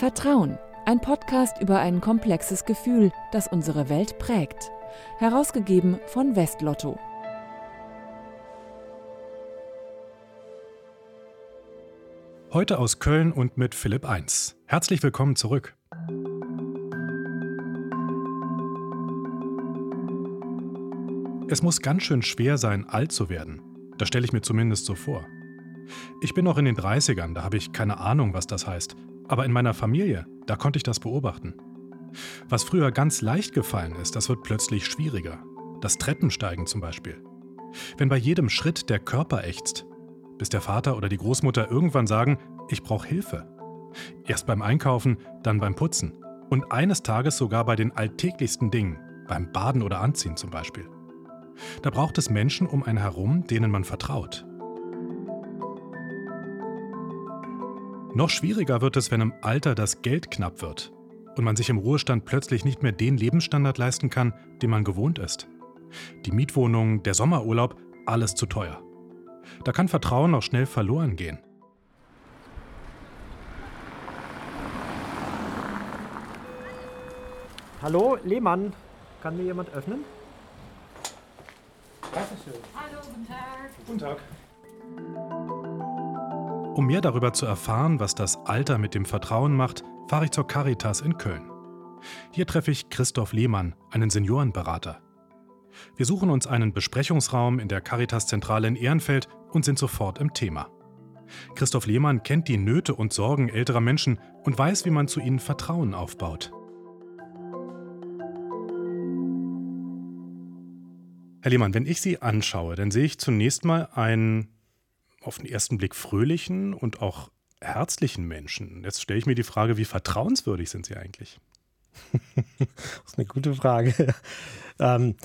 Vertrauen, ein Podcast über ein komplexes Gefühl, das unsere Welt prägt. Herausgegeben von Westlotto. Heute aus Köln und mit Philipp 1. Herzlich willkommen zurück. Es muss ganz schön schwer sein, alt zu werden. Das stelle ich mir zumindest so vor. Ich bin noch in den 30ern, da habe ich keine Ahnung, was das heißt. Aber in meiner Familie, da konnte ich das beobachten. Was früher ganz leicht gefallen ist, das wird plötzlich schwieriger. Das Treppensteigen zum Beispiel. Wenn bei jedem Schritt der Körper ächzt, bis der Vater oder die Großmutter irgendwann sagen, ich brauche Hilfe. Erst beim Einkaufen, dann beim Putzen. Und eines Tages sogar bei den alltäglichsten Dingen, beim Baden oder Anziehen zum Beispiel. Da braucht es Menschen um einen herum, denen man vertraut. Noch schwieriger wird es, wenn im Alter das Geld knapp wird und man sich im Ruhestand plötzlich nicht mehr den Lebensstandard leisten kann, den man gewohnt ist. Die Mietwohnung, der Sommerurlaub, alles zu teuer. Da kann Vertrauen auch schnell verloren gehen. Hallo, Lehmann. Kann mir jemand öffnen? Dankeschön. Hallo, guten Tag. Guten Tag. Um mehr darüber zu erfahren, was das Alter mit dem Vertrauen macht, fahre ich zur Caritas in Köln. Hier treffe ich Christoph Lehmann, einen Seniorenberater. Wir suchen uns einen Besprechungsraum in der Caritas-Zentrale in Ehrenfeld und sind sofort im Thema. Christoph Lehmann kennt die Nöte und Sorgen älterer Menschen und weiß, wie man zu ihnen Vertrauen aufbaut. Herr Lehmann, wenn ich Sie anschaue, dann sehe ich zunächst mal einen auf den ersten Blick fröhlichen und auch herzlichen Menschen. Jetzt stelle ich mir die Frage, wie vertrauenswürdig sind Sie eigentlich? das ist eine gute Frage. Ähm,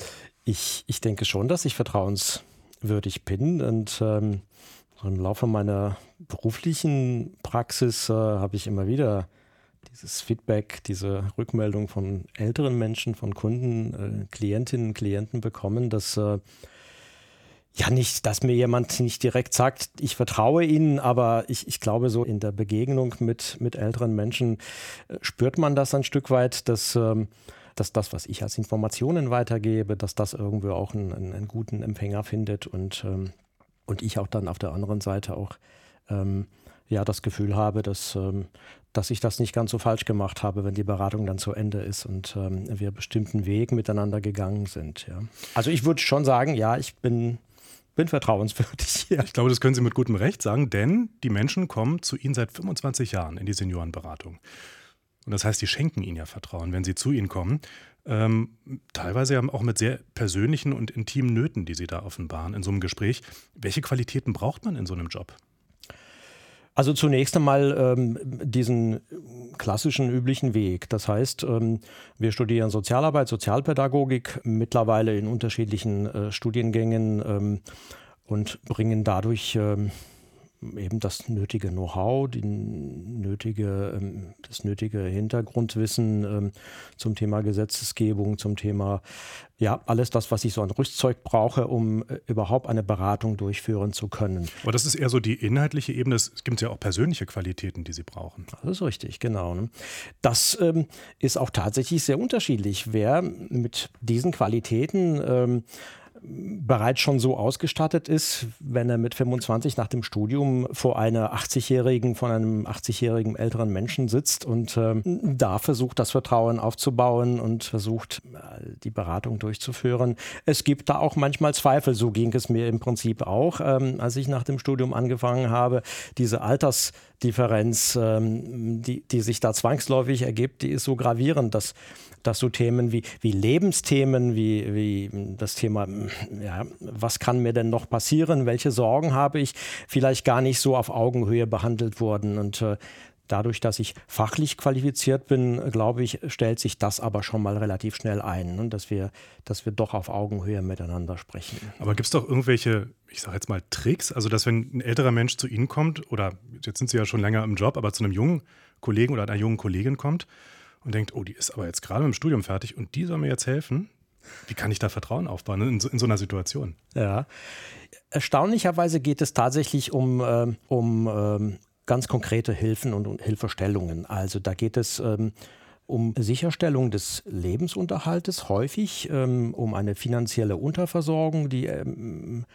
ich, ich denke schon, dass ich vertrauenswürdig bin und ähm, im Laufe meiner beruflichen Praxis äh, habe ich immer wieder dieses Feedback, diese Rückmeldung von älteren Menschen, von Kunden, äh, Klientinnen, Klienten bekommen, dass äh, ja nicht, dass mir jemand nicht direkt sagt, ich vertraue ihnen, aber ich, ich glaube, so in der Begegnung mit, mit älteren Menschen äh, spürt man das ein Stück weit, dass, ähm, dass das, was ich als Informationen weitergebe, dass das irgendwo auch einen, einen guten Empfänger findet und, ähm, und ich auch dann auf der anderen Seite auch ähm, ja, das Gefühl habe, dass, dass ich das nicht ganz so falsch gemacht habe, wenn die Beratung dann zu Ende ist und wir bestimmten Weg miteinander gegangen sind. Ja. Also ich würde schon sagen, ja, ich bin, bin vertrauenswürdig. Ja. Ich glaube, das können Sie mit gutem Recht sagen, denn die Menschen kommen zu Ihnen seit 25 Jahren in die Seniorenberatung. Und das heißt, die schenken Ihnen ja Vertrauen, wenn Sie zu Ihnen kommen. Ähm, teilweise ja auch mit sehr persönlichen und intimen Nöten, die Sie da offenbaren in so einem Gespräch. Welche Qualitäten braucht man in so einem Job? Also zunächst einmal ähm, diesen klassischen üblichen Weg. Das heißt, ähm, wir studieren Sozialarbeit, Sozialpädagogik, mittlerweile in unterschiedlichen äh, Studiengängen ähm, und bringen dadurch ähm, eben das nötige Know-how, nötige, ähm, das nötige Hintergrundwissen ähm, zum Thema Gesetzesgebung, zum Thema, ja, alles das, was ich so an Rüstzeug brauche, um äh, überhaupt eine Beratung durchführen zu können. Aber das ist eher so die inhaltliche Ebene. Es gibt ja auch persönliche Qualitäten, die Sie brauchen. Das ist richtig, genau. Ne? Das ähm, ist auch tatsächlich sehr unterschiedlich. Wer mit diesen Qualitäten bereits schon so ausgestattet ist, wenn er mit 25 nach dem Studium vor einer 80-jährigen, von einem 80-jährigen älteren Menschen sitzt und äh, da versucht, das Vertrauen aufzubauen und versucht, äh, die Beratung durchzuführen. Es gibt da auch manchmal Zweifel, so ging es mir im Prinzip auch, ähm, als ich nach dem Studium angefangen habe. Diese Altersdifferenz, ähm, die, die sich da zwangsläufig ergibt, die ist so gravierend, dass dass so Themen wie, wie Lebensthemen, wie, wie das Thema, ja, was kann mir denn noch passieren, welche Sorgen habe ich, vielleicht gar nicht so auf Augenhöhe behandelt wurden. Und äh, Dadurch, dass ich fachlich qualifiziert bin, glaube ich, stellt sich das aber schon mal relativ schnell ein, ne? dass, wir, dass wir doch auf Augenhöhe miteinander sprechen. Aber gibt es doch irgendwelche, ich sage jetzt mal, Tricks? Also, dass wenn ein älterer Mensch zu Ihnen kommt, oder jetzt sind Sie ja schon länger im Job, aber zu einem jungen Kollegen oder einer jungen Kollegin kommt und denkt, oh, die ist aber jetzt gerade mit dem Studium fertig und die soll mir jetzt helfen. Wie kann ich da Vertrauen aufbauen in so, in so einer Situation? Ja. Erstaunlicherweise geht es tatsächlich um, äh, um äh, ganz konkrete Hilfen und, und Hilfestellungen. Also da geht es ähm, um Sicherstellung des Lebensunterhaltes häufig, ähm, um eine finanzielle Unterversorgung, die ähm,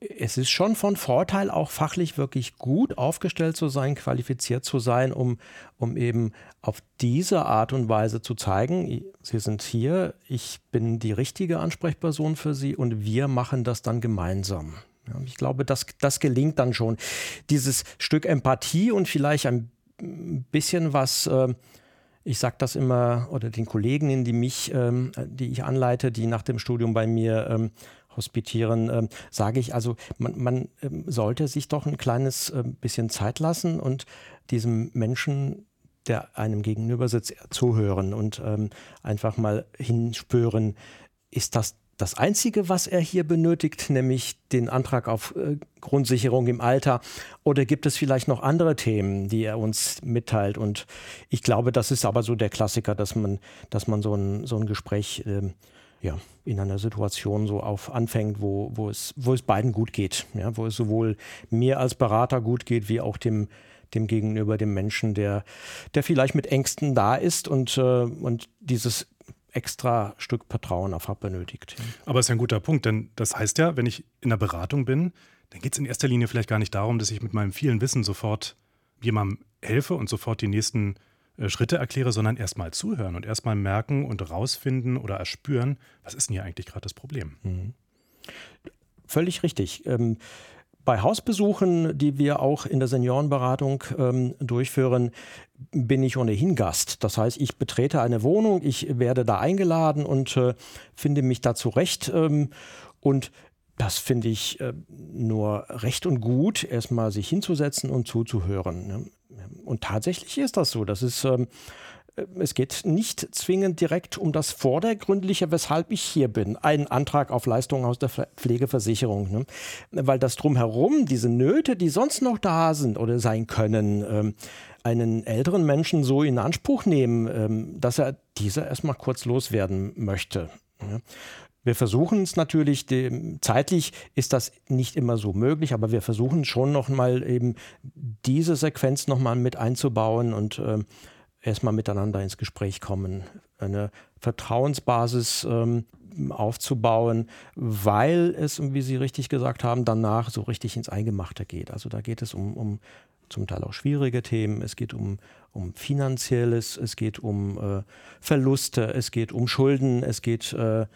es ist schon von Vorteil, auch fachlich wirklich gut aufgestellt zu sein, qualifiziert zu sein, um, um eben auf diese Art und Weise zu zeigen, Sie sind hier, ich bin die richtige Ansprechperson für Sie und wir machen das dann gemeinsam. Ja, ich glaube, das, das gelingt dann schon. Dieses Stück Empathie und vielleicht ein bisschen was, äh, ich sage das immer, oder den Kolleginnen, die mich, ähm, die ich anleite, die nach dem Studium bei mir ähm, hospitieren, ähm, sage ich also, man, man ähm, sollte sich doch ein kleines äh, bisschen Zeit lassen und diesem Menschen, der einem gegenüber sitzt, zuhören und ähm, einfach mal hinspüren, ist das das Einzige, was er hier benötigt, nämlich den Antrag auf äh, Grundsicherung im Alter? Oder gibt es vielleicht noch andere Themen, die er uns mitteilt? Und ich glaube, das ist aber so der Klassiker, dass man, dass man so ein, so ein Gespräch äh, ja, in einer Situation so auf anfängt, wo, wo, es, wo es beiden gut geht. Ja, wo es sowohl mir als Berater gut geht, wie auch dem, dem gegenüber dem Menschen, der, der vielleicht mit Ängsten da ist und, äh, und dieses extra Stück Vertrauen einfach benötigt. Aber es ist ein guter Punkt, denn das heißt ja, wenn ich in der Beratung bin, dann geht es in erster Linie vielleicht gar nicht darum, dass ich mit meinem vielen Wissen sofort jemandem helfe und sofort die nächsten Schritte erkläre, sondern erstmal zuhören und erstmal merken und rausfinden oder erspüren, was ist denn hier eigentlich gerade das Problem. Mhm. Völlig richtig. Ähm, bei Hausbesuchen, die wir auch in der Seniorenberatung ähm, durchführen, bin ich ohnehin Gast. Das heißt, ich betrete eine Wohnung, ich werde da eingeladen und äh, finde mich da zurecht. Ähm, und das finde ich äh, nur recht und gut, erstmal sich hinzusetzen und zuzuhören. Ne? Und tatsächlich ist das so. Das ist, ähm, es geht nicht zwingend direkt um das Vordergründliche, weshalb ich hier bin. Ein Antrag auf Leistungen aus der Pflegeversicherung. Ne? Weil das drumherum, diese Nöte, die sonst noch da sind oder sein können, ähm, einen älteren Menschen so in Anspruch nehmen, ähm, dass er diese erstmal kurz loswerden möchte. Ja? Wir versuchen es natürlich, zeitlich ist das nicht immer so möglich, aber wir versuchen schon nochmal eben diese Sequenz nochmal mit einzubauen und äh, erstmal miteinander ins Gespräch kommen, eine Vertrauensbasis ähm, aufzubauen, weil es, wie Sie richtig gesagt haben, danach so richtig ins Eingemachte geht. Also da geht es um, um zum Teil auch schwierige Themen, es geht um, um finanzielles, es geht um äh, Verluste, es geht um Schulden, es geht äh,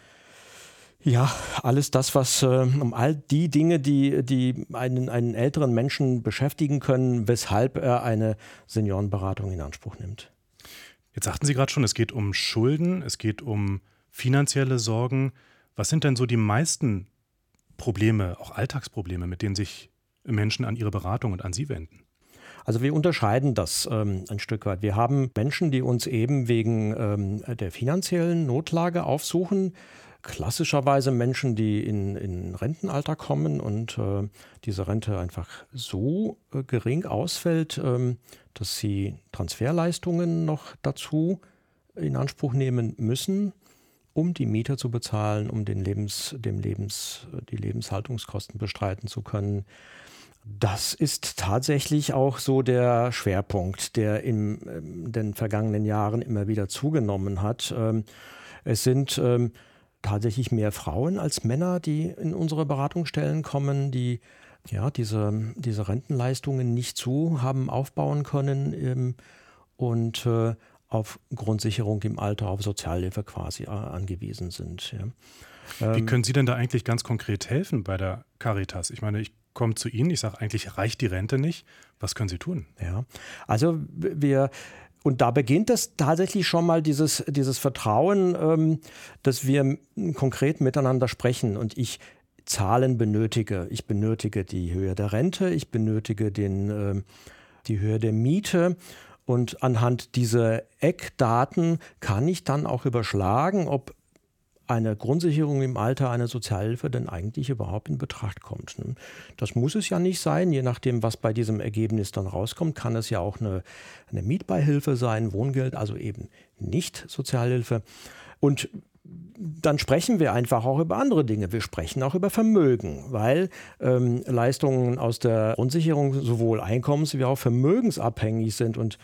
ja, alles das, was äh, um all die Dinge, die, die einen, einen älteren Menschen beschäftigen können, weshalb er eine Seniorenberatung in Anspruch nimmt. Jetzt sagten Sie gerade schon, es geht um Schulden, es geht um finanzielle Sorgen. Was sind denn so die meisten Probleme, auch Alltagsprobleme, mit denen sich Menschen an Ihre Beratung und an Sie wenden? Also wir unterscheiden das ähm, ein Stück weit. Wir haben Menschen, die uns eben wegen ähm, der finanziellen Notlage aufsuchen klassischerweise Menschen, die in, in Rentenalter kommen und äh, diese Rente einfach so äh, gering ausfällt, ähm, dass sie Transferleistungen noch dazu in Anspruch nehmen müssen, um die Miete zu bezahlen, um den Lebens, dem Lebens, die Lebenshaltungskosten bestreiten zu können. Das ist tatsächlich auch so der Schwerpunkt, der in ähm, den vergangenen Jahren immer wieder zugenommen hat. Ähm, es sind ähm, tatsächlich mehr Frauen als Männer, die in unsere Beratungsstellen kommen, die ja, diese, diese Rentenleistungen nicht so haben aufbauen können ähm, und äh, auf Grundsicherung im Alter, auf Sozialhilfe quasi äh, angewiesen sind. Ja. Wie ähm, können Sie denn da eigentlich ganz konkret helfen bei der Caritas? Ich meine, ich komme zu Ihnen, ich sage eigentlich, reicht die Rente nicht. Was können Sie tun? Ja, also wir und da beginnt es tatsächlich schon mal dieses, dieses Vertrauen, ähm, dass wir konkret miteinander sprechen und ich Zahlen benötige. Ich benötige die Höhe der Rente, ich benötige den, äh, die Höhe der Miete. Und anhand dieser Eckdaten kann ich dann auch überschlagen, ob eine Grundsicherung im Alter einer Sozialhilfe denn eigentlich überhaupt in Betracht kommt. Ne? Das muss es ja nicht sein. Je nachdem, was bei diesem Ergebnis dann rauskommt, kann es ja auch eine, eine Mietbeihilfe sein, Wohngeld, also eben nicht Sozialhilfe. Und dann sprechen wir einfach auch über andere Dinge. Wir sprechen auch über Vermögen, weil ähm, Leistungen aus der Grundsicherung sowohl einkommens- wie auch vermögensabhängig sind. Und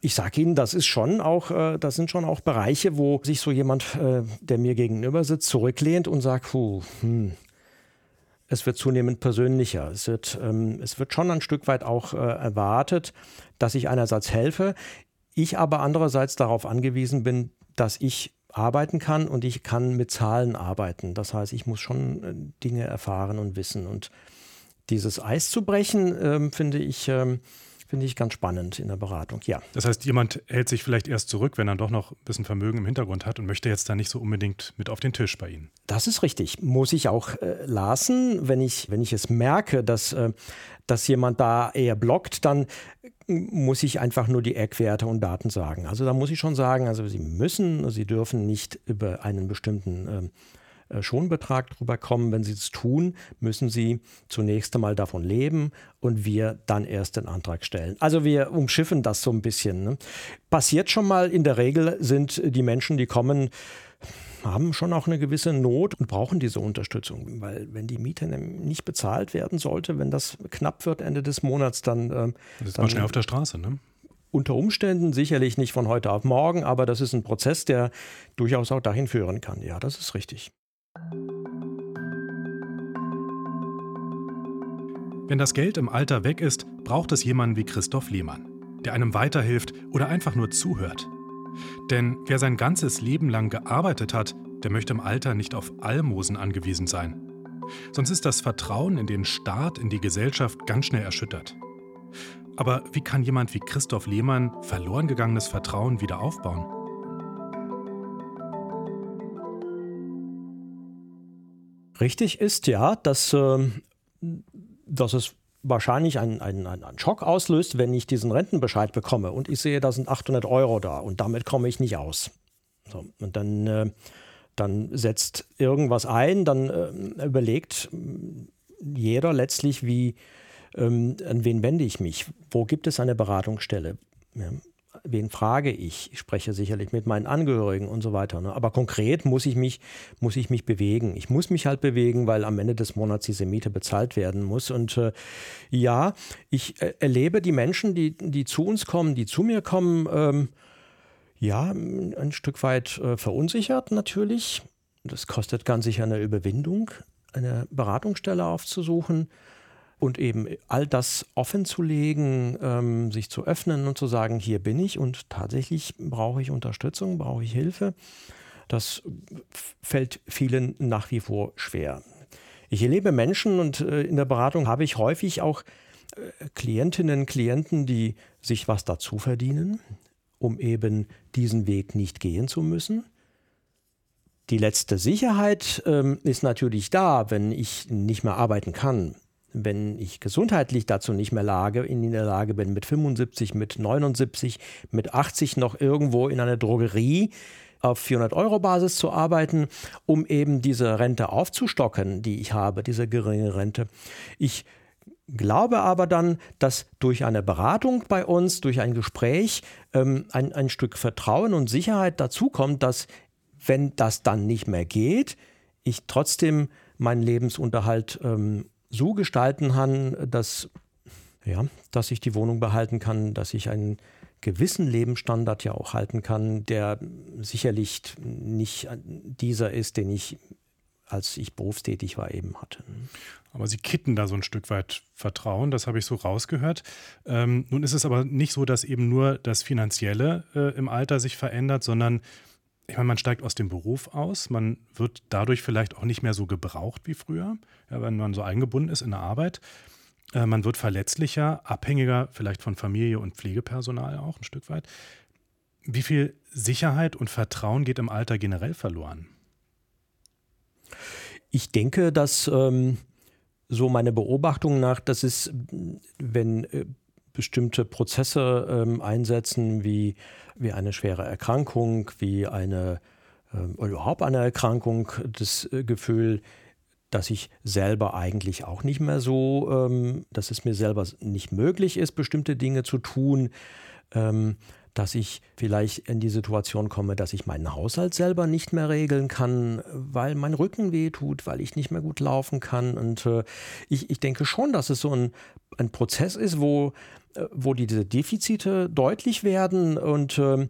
ich sage Ihnen, das ist schon auch, äh, das sind schon auch Bereiche, wo sich so jemand, äh, der mir gegenüber sitzt, zurücklehnt und sagt, puh, hm, es wird zunehmend persönlicher. Es wird, ähm, es wird schon ein Stück weit auch äh, erwartet, dass ich einerseits helfe, ich aber andererseits darauf angewiesen bin, dass ich arbeiten kann und ich kann mit Zahlen arbeiten. Das heißt, ich muss schon äh, Dinge erfahren und wissen. Und dieses Eis zu brechen, ähm, finde ich, ähm, finde ich ganz spannend in der Beratung, ja. Das heißt, jemand hält sich vielleicht erst zurück, wenn er doch noch ein bisschen Vermögen im Hintergrund hat und möchte jetzt da nicht so unbedingt mit auf den Tisch bei Ihnen. Das ist richtig. Muss ich auch äh, lassen, wenn ich, wenn ich es merke, dass, äh, dass jemand da eher blockt, dann muss ich einfach nur die Eckwerte und Daten sagen. Also da muss ich schon sagen, also Sie müssen, Sie dürfen nicht über einen bestimmten ähm, äh, Schonbetrag drüber kommen. Wenn Sie es tun, müssen Sie zunächst einmal davon leben und wir dann erst den Antrag stellen. Also wir umschiffen das so ein bisschen. Ne? Passiert schon mal, in der Regel sind die Menschen, die kommen, haben schon auch eine gewisse Not und brauchen diese Unterstützung, weil wenn die Miete nicht bezahlt werden sollte, wenn das knapp wird Ende des Monats, dann äh, das ist man schnell auf der Straße, ne? Unter Umständen sicherlich nicht von heute auf morgen, aber das ist ein Prozess, der durchaus auch dahin führen kann. Ja, das ist richtig. Wenn das Geld im Alter weg ist, braucht es jemanden wie Christoph Lehmann, der einem weiterhilft oder einfach nur zuhört. Denn wer sein ganzes Leben lang gearbeitet hat, der möchte im Alter nicht auf Almosen angewiesen sein. Sonst ist das Vertrauen in den Staat, in die Gesellschaft ganz schnell erschüttert. Aber wie kann jemand wie Christoph Lehmann verloren gegangenes Vertrauen wieder aufbauen? Richtig ist ja, dass, äh, dass es wahrscheinlich einen, einen, einen Schock auslöst, wenn ich diesen Rentenbescheid bekomme und ich sehe, da sind 800 Euro da und damit komme ich nicht aus. So, und dann, äh, dann setzt irgendwas ein, dann äh, überlegt jeder letztlich, wie, ähm, an wen wende ich mich? Wo gibt es eine Beratungsstelle? Ja, wen frage ich? Ich spreche sicherlich mit meinen Angehörigen und so weiter. Ne? Aber konkret muss ich, mich, muss ich mich bewegen. Ich muss mich halt bewegen, weil am Ende des Monats diese Miete bezahlt werden muss. Und äh, ja, ich äh, erlebe die Menschen, die, die zu uns kommen, die zu mir kommen, ähm, ja, ein Stück weit äh, verunsichert natürlich. Das kostet ganz sicher eine Überwindung, eine Beratungsstelle aufzusuchen und eben all das offen zu legen, ähm, sich zu öffnen und zu sagen, hier bin ich und tatsächlich brauche ich Unterstützung, brauche ich Hilfe, das fällt vielen nach wie vor schwer. Ich erlebe Menschen und äh, in der Beratung habe ich häufig auch äh, Klientinnen, Klienten, die sich was dazu verdienen, um eben diesen Weg nicht gehen zu müssen. Die letzte Sicherheit ähm, ist natürlich da, wenn ich nicht mehr arbeiten kann wenn ich gesundheitlich dazu nicht mehr lage, in der Lage bin, mit 75, mit 79, mit 80 noch irgendwo in einer Drogerie auf 400 Euro Basis zu arbeiten, um eben diese Rente aufzustocken, die ich habe, diese geringe Rente. Ich glaube aber dann, dass durch eine Beratung bei uns, durch ein Gespräch ähm, ein, ein Stück Vertrauen und Sicherheit dazukommt, dass wenn das dann nicht mehr geht, ich trotzdem meinen Lebensunterhalt ähm, so gestalten kann, dass, ja, dass ich die Wohnung behalten kann, dass ich einen gewissen Lebensstandard ja auch halten kann, der sicherlich nicht dieser ist, den ich, als ich berufstätig war, eben hatte. Aber Sie kitten da so ein Stück weit Vertrauen, das habe ich so rausgehört. Ähm, nun ist es aber nicht so, dass eben nur das Finanzielle äh, im Alter sich verändert, sondern ich meine, man steigt aus dem Beruf aus, man wird dadurch vielleicht auch nicht mehr so gebraucht wie früher, ja, wenn man so eingebunden ist in der Arbeit. Äh, man wird verletzlicher, abhängiger vielleicht von Familie und Pflegepersonal auch ein Stück weit. Wie viel Sicherheit und Vertrauen geht im Alter generell verloren? Ich denke, dass ähm, so meine Beobachtung nach, dass es, wenn äh, bestimmte Prozesse ähm, einsetzen, wie, wie eine schwere Erkrankung, wie eine ähm, überhaupt eine Erkrankung, das äh, Gefühl, dass ich selber eigentlich auch nicht mehr so, ähm, dass es mir selber nicht möglich ist, bestimmte Dinge zu tun, ähm, dass ich vielleicht in die Situation komme, dass ich meinen Haushalt selber nicht mehr regeln kann, weil mein Rücken weh tut, weil ich nicht mehr gut laufen kann. Und äh, ich, ich denke schon, dass es so ein, ein Prozess ist, wo, äh, wo diese Defizite deutlich werden und äh,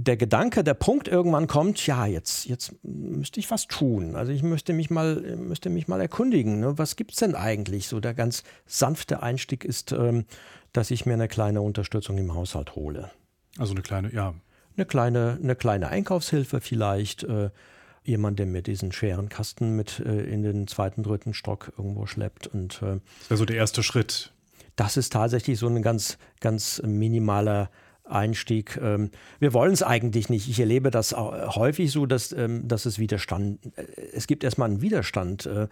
der Gedanke, der Punkt irgendwann kommt, ja, jetzt, jetzt müsste ich was tun. Also ich müsste mich mal, müsste mich mal erkundigen, ne? was gibt es denn eigentlich? So der ganz sanfte Einstieg ist, ähm, dass ich mir eine kleine Unterstützung im Haushalt hole. Also eine kleine, ja. Eine kleine, eine kleine Einkaufshilfe vielleicht. Äh, jemand, der mir diesen schweren Kasten mit äh, in den zweiten, dritten Stock irgendwo schleppt. Und, äh, das wäre so der erste Schritt. Das ist tatsächlich so ein ganz, ganz minimaler Einstieg. Ähm, wir wollen es eigentlich nicht. Ich erlebe das häufig so, dass, ähm, dass es Widerstand, äh, es gibt erstmal einen Widerstand, äh,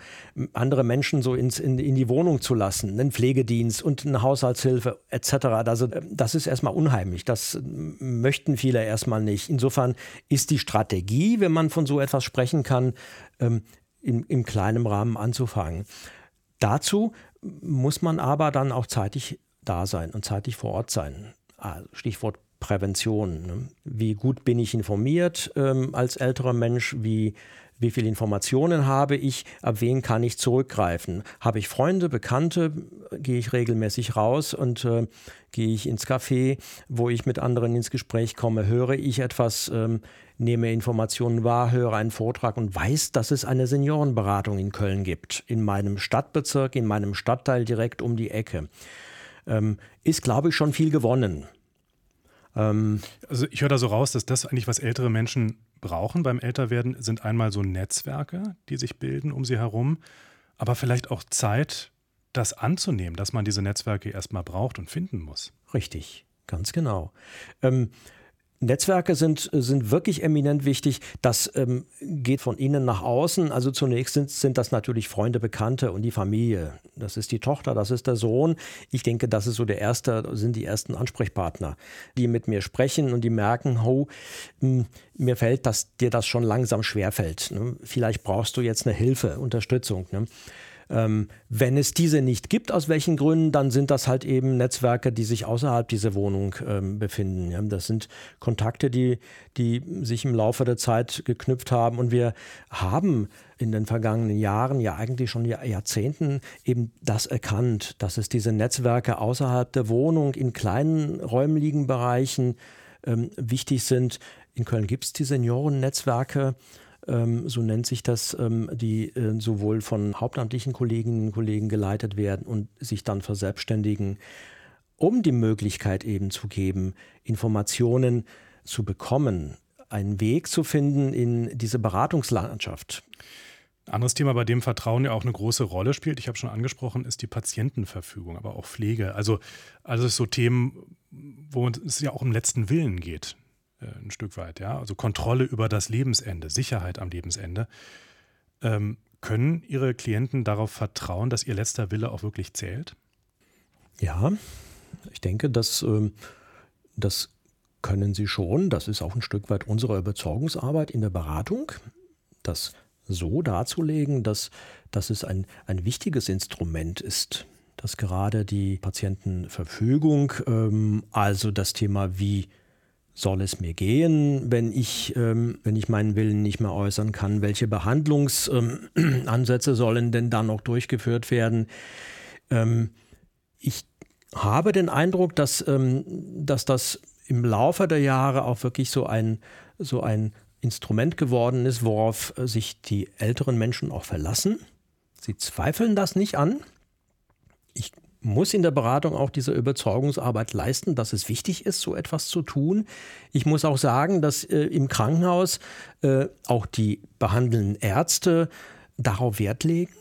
andere Menschen so ins, in, in die Wohnung zu lassen, einen Pflegedienst und eine Haushaltshilfe etc. Also äh, das ist erstmal unheimlich. Das möchten viele erstmal nicht. Insofern ist die Strategie, wenn man von so etwas sprechen kann, ähm, im, im kleinen Rahmen anzufangen. Dazu muss man aber dann auch zeitig da sein und zeitig vor Ort sein. Ah, Stichwort Prävention. Ne? Wie gut bin ich informiert ähm, als älterer Mensch? Wie, wie viele Informationen habe ich? Ab wen kann ich zurückgreifen? Habe ich Freunde, Bekannte? Gehe ich regelmäßig raus und äh, gehe ich ins Café, wo ich mit anderen ins Gespräch komme? Höre ich etwas? Ähm, nehme Informationen wahr, höre einen Vortrag und weiß, dass es eine Seniorenberatung in Köln gibt, in meinem Stadtbezirk, in meinem Stadtteil direkt um die Ecke ähm, ist, glaube ich, schon viel gewonnen. Ähm, also ich höre da so raus, dass das eigentlich, was ältere Menschen brauchen beim Älterwerden, sind einmal so Netzwerke, die sich bilden um sie herum, aber vielleicht auch Zeit, das anzunehmen, dass man diese Netzwerke erstmal braucht und finden muss. Richtig, ganz genau. Ähm, Netzwerke sind, sind wirklich eminent wichtig. Das ähm, geht von innen nach außen. Also zunächst sind, sind das natürlich Freunde, Bekannte und die Familie. Das ist die Tochter, das ist der Sohn. Ich denke, das ist so der erste, sind die ersten Ansprechpartner, die mit mir sprechen und die merken, oh, mir fällt, dass dir das schon langsam schwerfällt. Ne? Vielleicht brauchst du jetzt eine Hilfe, Unterstützung. Ne? Ähm, wenn es diese nicht gibt, aus welchen Gründen, dann sind das halt eben Netzwerke, die sich außerhalb dieser Wohnung ähm, befinden. Ja, das sind Kontakte, die, die sich im Laufe der Zeit geknüpft haben. Und wir haben in den vergangenen Jahren, ja eigentlich schon Jahrzehnten, eben das erkannt, dass es diese Netzwerke außerhalb der Wohnung in kleinen räumlichen Bereichen ähm, wichtig sind. In Köln gibt es die Seniorennetzwerke ähm, so nennt sich das, ähm, die äh, sowohl von hauptamtlichen Kolleginnen und Kollegen geleitet werden und sich dann verselbstständigen, um die Möglichkeit eben zu geben, Informationen zu bekommen, einen Weg zu finden in diese Beratungslandschaft. Anderes Thema, bei dem Vertrauen ja auch eine große Rolle spielt, ich habe schon angesprochen, ist die Patientenverfügung, aber auch Pflege. Also, also so Themen, wo es ja auch um letzten Willen geht. Äh, ein Stück weit, ja. Also Kontrolle über das Lebensende, Sicherheit am Lebensende. Ähm, können Ihre Klienten darauf vertrauen, dass ihr letzter Wille auch wirklich zählt? Ja, ich denke, dass ähm, das können sie schon. Das ist auch ein Stück weit unsere Überzeugungsarbeit in der Beratung, das so darzulegen, dass, dass es ein, ein wichtiges Instrument ist, dass gerade die Patientenverfügung, ähm, also das Thema, wie soll es mir gehen, wenn ich, ähm, wenn ich meinen Willen nicht mehr äußern kann? Welche Behandlungsansätze ähm, sollen denn dann noch durchgeführt werden? Ähm, ich habe den Eindruck, dass, ähm, dass das im Laufe der Jahre auch wirklich so ein, so ein Instrument geworden ist, worauf sich die älteren Menschen auch verlassen. Sie zweifeln das nicht an. Ich muss in der Beratung auch diese Überzeugungsarbeit leisten, dass es wichtig ist, so etwas zu tun. Ich muss auch sagen, dass äh, im Krankenhaus äh, auch die behandelnden Ärzte darauf Wert legen.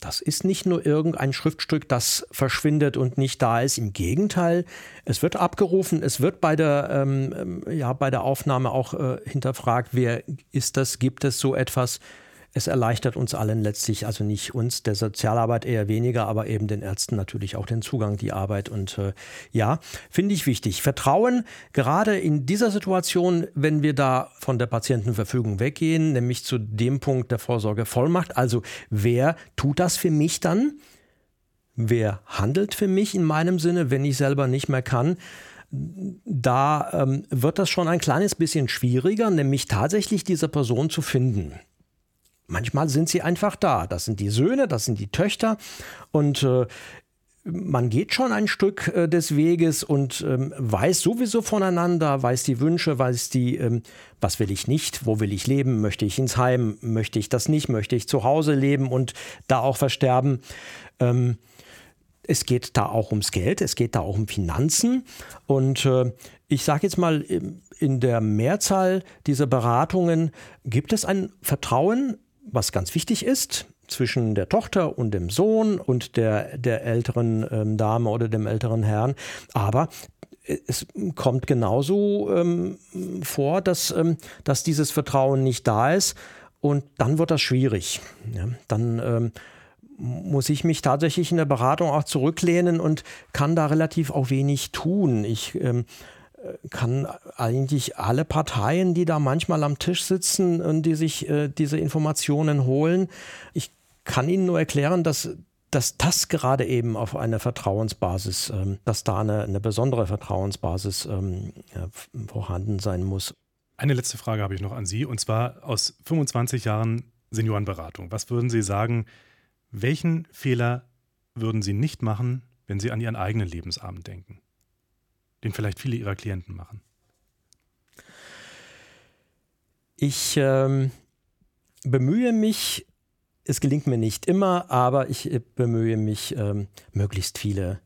Das ist nicht nur irgendein Schriftstück, das verschwindet und nicht da ist. Im Gegenteil, es wird abgerufen, es wird bei der, ähm, ähm ja, bei der Aufnahme auch äh, hinterfragt, wer ist das, gibt es so etwas es erleichtert uns allen letztlich, also nicht uns, der Sozialarbeit eher weniger, aber eben den Ärzten natürlich auch den Zugang, die Arbeit. Und äh, ja, finde ich wichtig. Vertrauen, gerade in dieser Situation, wenn wir da von der Patientenverfügung weggehen, nämlich zu dem Punkt der Vorsorgevollmacht. Also wer tut das für mich dann? Wer handelt für mich in meinem Sinne, wenn ich selber nicht mehr kann? da ähm, wird das schon ein kleines bisschen schwieriger, nämlich tatsächlich diese Person zu finden. Manchmal sind sie einfach da. Das sind die Söhne, das sind die Töchter. Und äh, man geht schon ein Stück äh, des Weges und ähm, weiß sowieso voneinander, weiß die Wünsche, weiß die, ähm, was will ich nicht, wo will ich leben, möchte ich ins Heim, möchte ich das nicht, möchte ich zu Hause leben und da auch versterben. Ähm, es geht da auch ums Geld, es geht da auch um Finanzen und äh, ich sage jetzt mal, in der Mehrzahl dieser Beratungen gibt es ein Vertrauen, was ganz wichtig ist zwischen der Tochter und dem Sohn und der, der älteren ähm, Dame oder dem älteren Herrn. Aber es kommt genauso ähm, vor, dass, ähm, dass dieses Vertrauen nicht da ist. Und dann wird das schwierig. Ja, dann ähm, muss ich mich tatsächlich in der Beratung auch zurücklehnen und kann da relativ auch wenig tun. Ich ähm, kann eigentlich alle Parteien, die da manchmal am Tisch sitzen und die sich äh, diese Informationen holen, ich kann Ihnen nur erklären, dass dass das gerade eben auf einer Vertrauensbasis, ähm, dass da eine, eine besondere Vertrauensbasis ähm, vorhanden sein muss. Eine letzte Frage habe ich noch an Sie, und zwar aus 25 Jahren Seniorenberatung. Was würden Sie sagen, welchen Fehler würden Sie nicht machen, wenn Sie an Ihren eigenen Lebensabend denken? Den vielleicht viele Ihrer Klienten machen. Ich ähm, bemühe mich es gelingt mir nicht immer, aber ich äh, bemühe mich, ähm, möglichst viele,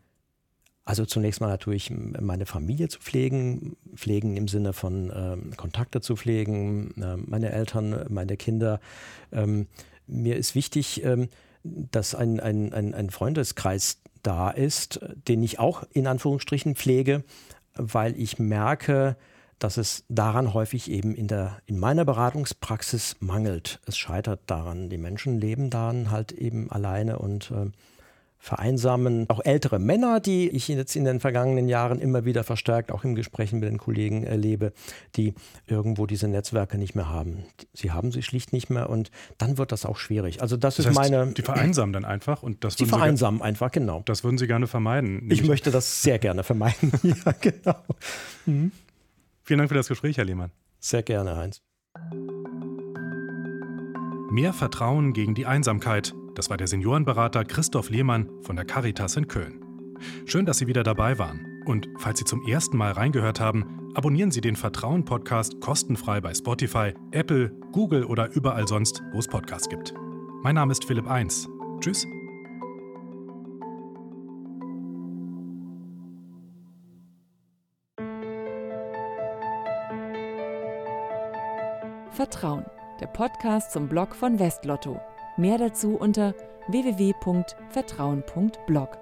also zunächst mal natürlich meine Familie zu pflegen, pflegen im Sinne von ähm, Kontakte zu pflegen, äh, meine Eltern, meine Kinder. Ähm, mir ist wichtig, ähm, dass ein, ein, ein, ein Freundeskreis da ist, den ich auch in Anführungsstrichen pflege, weil ich merke, dass es daran häufig eben in, der, in meiner Beratungspraxis mangelt. Es scheitert daran. Die Menschen leben dann halt eben alleine und äh, vereinsamen. Auch ältere Männer, die ich jetzt in den vergangenen Jahren immer wieder verstärkt, auch im Gesprächen mit den Kollegen erlebe, die irgendwo diese Netzwerke nicht mehr haben. Sie haben sie schlicht nicht mehr und dann wird das auch schwierig. Also das, das ist heißt, meine. Die vereinsamen dann einfach und das Die vereinsamen einfach, genau. Das würden Sie gerne vermeiden. Ich möchte das sehr gerne vermeiden. ja, genau. Mhm. Vielen Dank für das Gespräch, Herr Lehmann. Sehr gerne, Heinz. Mehr Vertrauen gegen die Einsamkeit. Das war der Seniorenberater Christoph Lehmann von der Caritas in Köln. Schön, dass Sie wieder dabei waren. Und falls Sie zum ersten Mal reingehört haben, abonnieren Sie den Vertrauen-Podcast kostenfrei bei Spotify, Apple, Google oder überall sonst, wo es Podcasts gibt. Mein Name ist Philipp Eins. Tschüss. Vertrauen, der Podcast zum Blog von Westlotto. Mehr dazu unter www.vertrauen.blog.